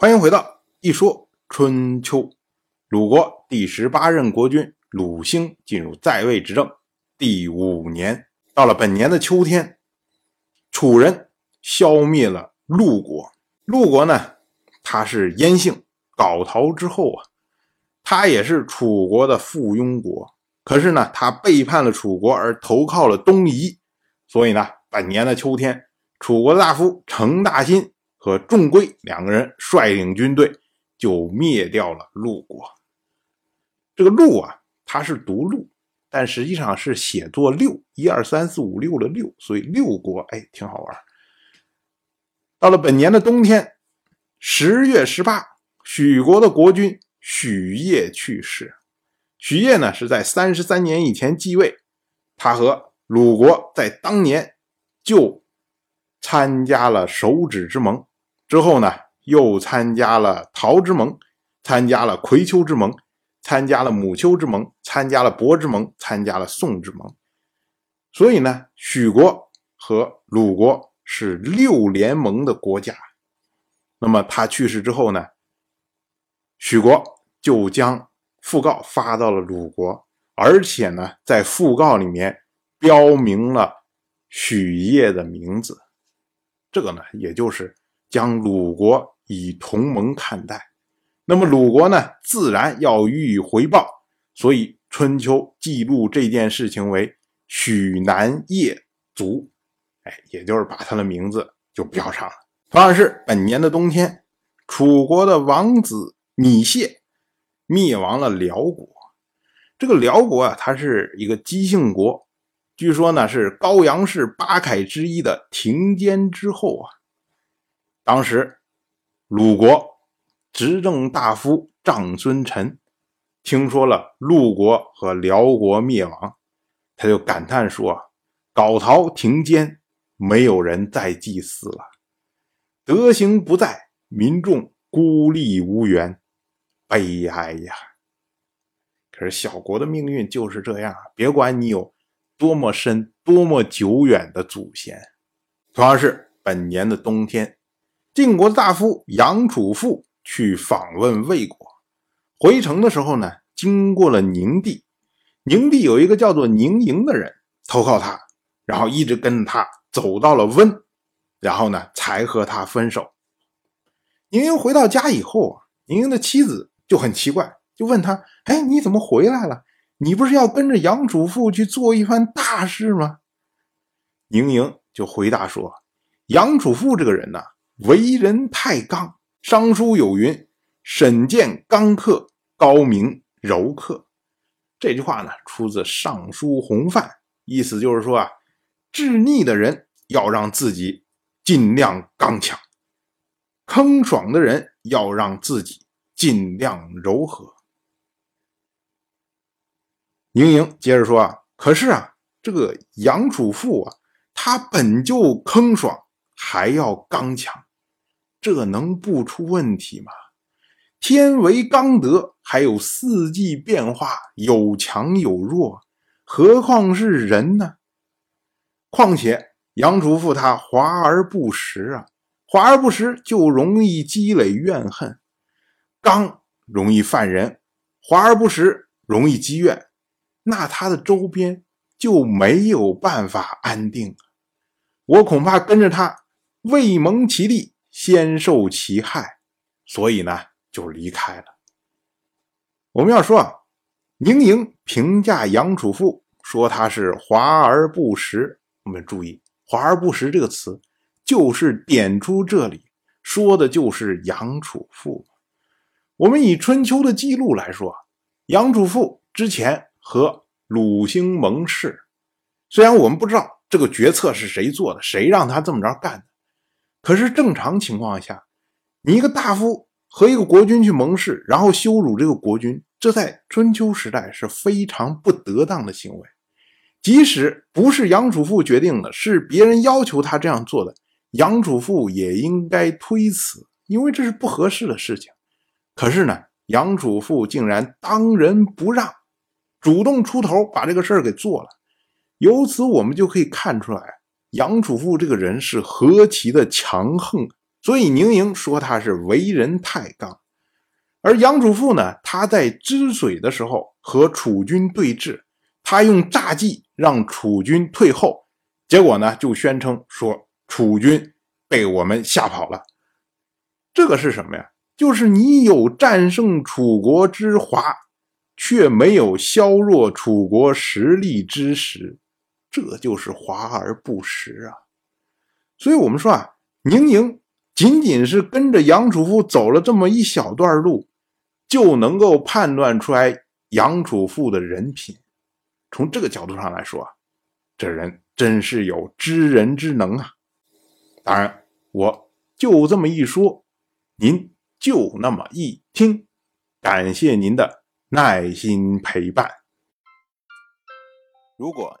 欢迎回到一说春秋。鲁国第十八任国君鲁兴进入在位执政第五年，到了本年的秋天，楚人消灭了陆国。陆国呢，他是燕姓，皋陶之后啊，他也是楚国的附庸国。可是呢，他背叛了楚国而投靠了东夷，所以呢，本年的秋天，楚国的大夫程大新。和仲圭两个人率领军队，就灭掉了陆国。这个“陆”啊，它是读“陆”，但实际上是写作“六”，一二三四五六的“六”，所以六国哎，挺好玩。到了本年的冬天，十月十八，许国的国君许业去世。许业呢，是在三十三年以前继位，他和鲁国在当年就参加了手指之盟。之后呢，又参加了陶之盟，参加了葵丘之盟，参加了母丘之盟，参加了伯之盟，参加了宋之盟。所以呢，许国和鲁国是六联盟的国家。那么他去世之后呢，许国就将讣告发到了鲁国，而且呢，在讣告里面标明了许业的名字。这个呢，也就是。将鲁国以同盟看待，那么鲁国呢，自然要予以回报。所以春秋记录这件事情为许南叶族，哎，也就是把他的名字就标上了。同样是本年的冬天，楚国的王子芈谢灭亡了辽国。这个辽国啊，它是一个姬姓国，据说呢是高阳氏八凯之一的庭坚之后啊。当时，鲁国执政大夫长孙臣听说了鲁国和辽国灭亡，他就感叹说：“皋陶庭间，没有人再祭祀了，德行不在，民众孤立无援，悲哀呀！”可是小国的命运就是这样，别管你有多么深、多么久远的祖先。同样是本年的冬天。晋国的大夫杨楚富去访问魏国，回城的时候呢，经过了宁地。宁地有一个叫做宁营的人投靠他，然后一直跟他走到了温，然后呢，才和他分手。宁营回到家以后啊，宁营的妻子就很奇怪，就问他：“哎，你怎么回来了？你不是要跟着杨楚富去做一番大事吗？”宁营就回答说：“杨楚富这个人呢。”为人太刚，尚书有云：“沈见刚克，高明柔克。”这句话呢，出自《尚书洪范》，意思就是说啊，治逆的人要让自己尽量刚强，坑爽的人要让自己尽量柔和。盈盈接着说啊，可是啊，这个杨楚富啊，他本就坑爽，还要刚强。这能不出问题吗？天为刚德，还有四季变化，有强有弱，何况是人呢？况且杨楚富他华而不实啊，华而不实就容易积累怨恨。刚容易犯人，华而不实容易积怨，那他的周边就没有办法安定我恐怕跟着他未蒙其利。先受其害，所以呢就离开了。我们要说啊，宁莹评价杨楚富说他是华而不实。我们注意“华而不实”这个词，就是点出这里说的就是杨楚富。我们以春秋的记录来说，杨楚富之前和鲁兴盟誓，虽然我们不知道这个决策是谁做的，谁让他这么着干的。可是正常情况下，你一个大夫和一个国君去盟誓，然后羞辱这个国君，这在春秋时代是非常不得当的行为。即使不是杨楚富决定的，是别人要求他这样做的，杨楚富也应该推辞，因为这是不合适的事情。可是呢，杨楚富竟然当仁不让，主动出头把这个事儿给做了。由此我们就可以看出来。杨楚富这个人是何其的强横所以宁莹说他是为人太刚。而杨楚富呢，他在知水的时候和楚军对峙，他用诈计让楚军退后，结果呢就宣称说楚军被我们吓跑了。这个是什么呀？就是你有战胜楚国之华，却没有削弱楚国实力之实，这就是华而不实啊！所以，我们说啊，宁宁仅仅是跟着杨楚富走了这么一小段路，就能够判断出来杨楚富的人品。从这个角度上来说啊，这人真是有知人之能啊！当然，我就这么一说，您。就那么一听，感谢您的耐心陪伴。如果